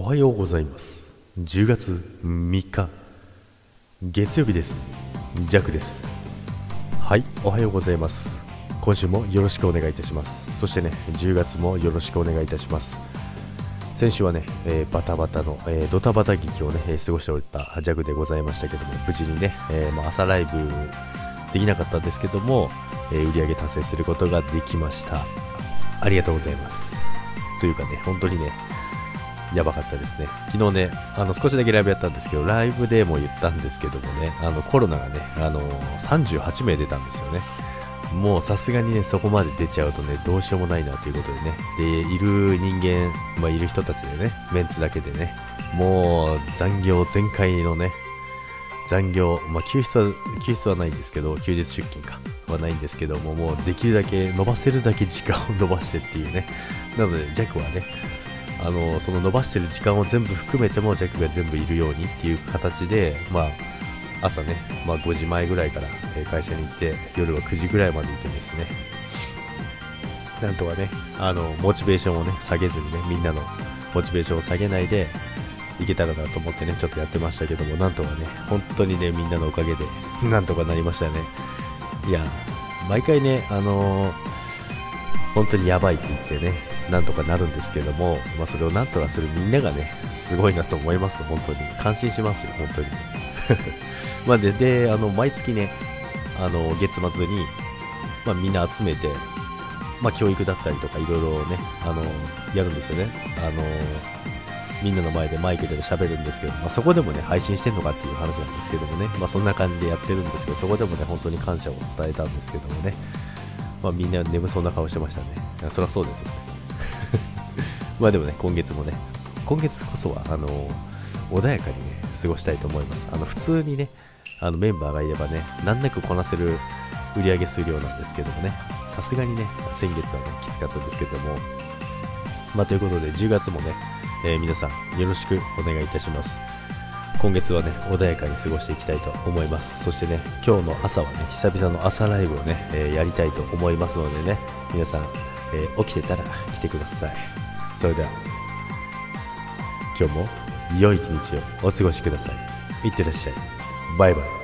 おはようございます。10月3日。月曜日です。ジャックです。はいおはようございます。今週もよろしくお願いいたします。そしてね10月もよろしくお願いいたします。先週はね、えーバタバタの、えードタバタ劇をね、えー過ごしておったジャグでございましたけども、無事にね、えーまあ、朝ライブできなかったんですけども、えー売り上げ達成することができました。ありがとうございます。というかね、本当にね、やばかったですね。昨日ね、あの少しだけライブやったんですけど、ライブでも言ったんですけどもね、あのコロナがね、あの38名出たんですよね。もうさすがにね、そこまで出ちゃうとね、どうしようもないなということでね、で、いる人間、まあ、いる人たちでね、メンツだけでね、もう残業全開のね、残業、まあ、休日は、休日はないんですけど、休日出勤か、はないんですけども、もうできるだけ伸ばせるだけ時間を伸ばしてっていうね。なので、ジャックはね、あの、その伸ばしてる時間を全部含めても、ジャックが全部いるようにっていう形で、まあ、朝ね、まあ5時前ぐらいから会社に行って、夜は9時ぐらいまでいてですね、なんとかね、あの、モチベーションをね、下げずにね、みんなのモチベーションを下げないで、いけたらなと思ってね、ちょっとやってましたけども、なんとかね、本当にね、みんなのおかげで、なんとかなりましたね。いや、毎回ね、あのー本当にやばいって言ってね、なんとかなるんですけども、まあ、それをなんとかするみんながね、すごいなと思います、本当に。感心しますよ、本当に。まあで、で、あの、毎月ね、あの、月末に、まあ、みんな集めて、まあ、教育だったりとかいろいろね、あの、やるんですよね。あの、みんなの前でマイクで喋るんですけど、まあ、そこでもね、配信してんのかっていう話なんですけどもね、まあ、そんな感じでやってるんですけど、そこでもね、本当に感謝を伝えたんですけどもね、まあ、みんな眠そうな顔してましたね。そりゃそうですよね。まあでもね、今月もね、今月こそは、あの、穏やかにね、過ごしたいと思います。あの、普通にね、あの、メンバーがいればね、難なくこなせる売上数量なんですけどもね、さすがにね、先月はね、きつかったんですけども、まあということで、10月もね、えー皆さん、よろしくお願いいたします。今月はね、穏やかに過ごしていきたいと思います。そしてね、今日の朝はね、久々の朝ライブをね、えーやりたいと思いますのでね、皆さん、えー起きてたら来てください。それでは、今日も良い一日をお過ごしください。いってらっしゃい。バイバイ。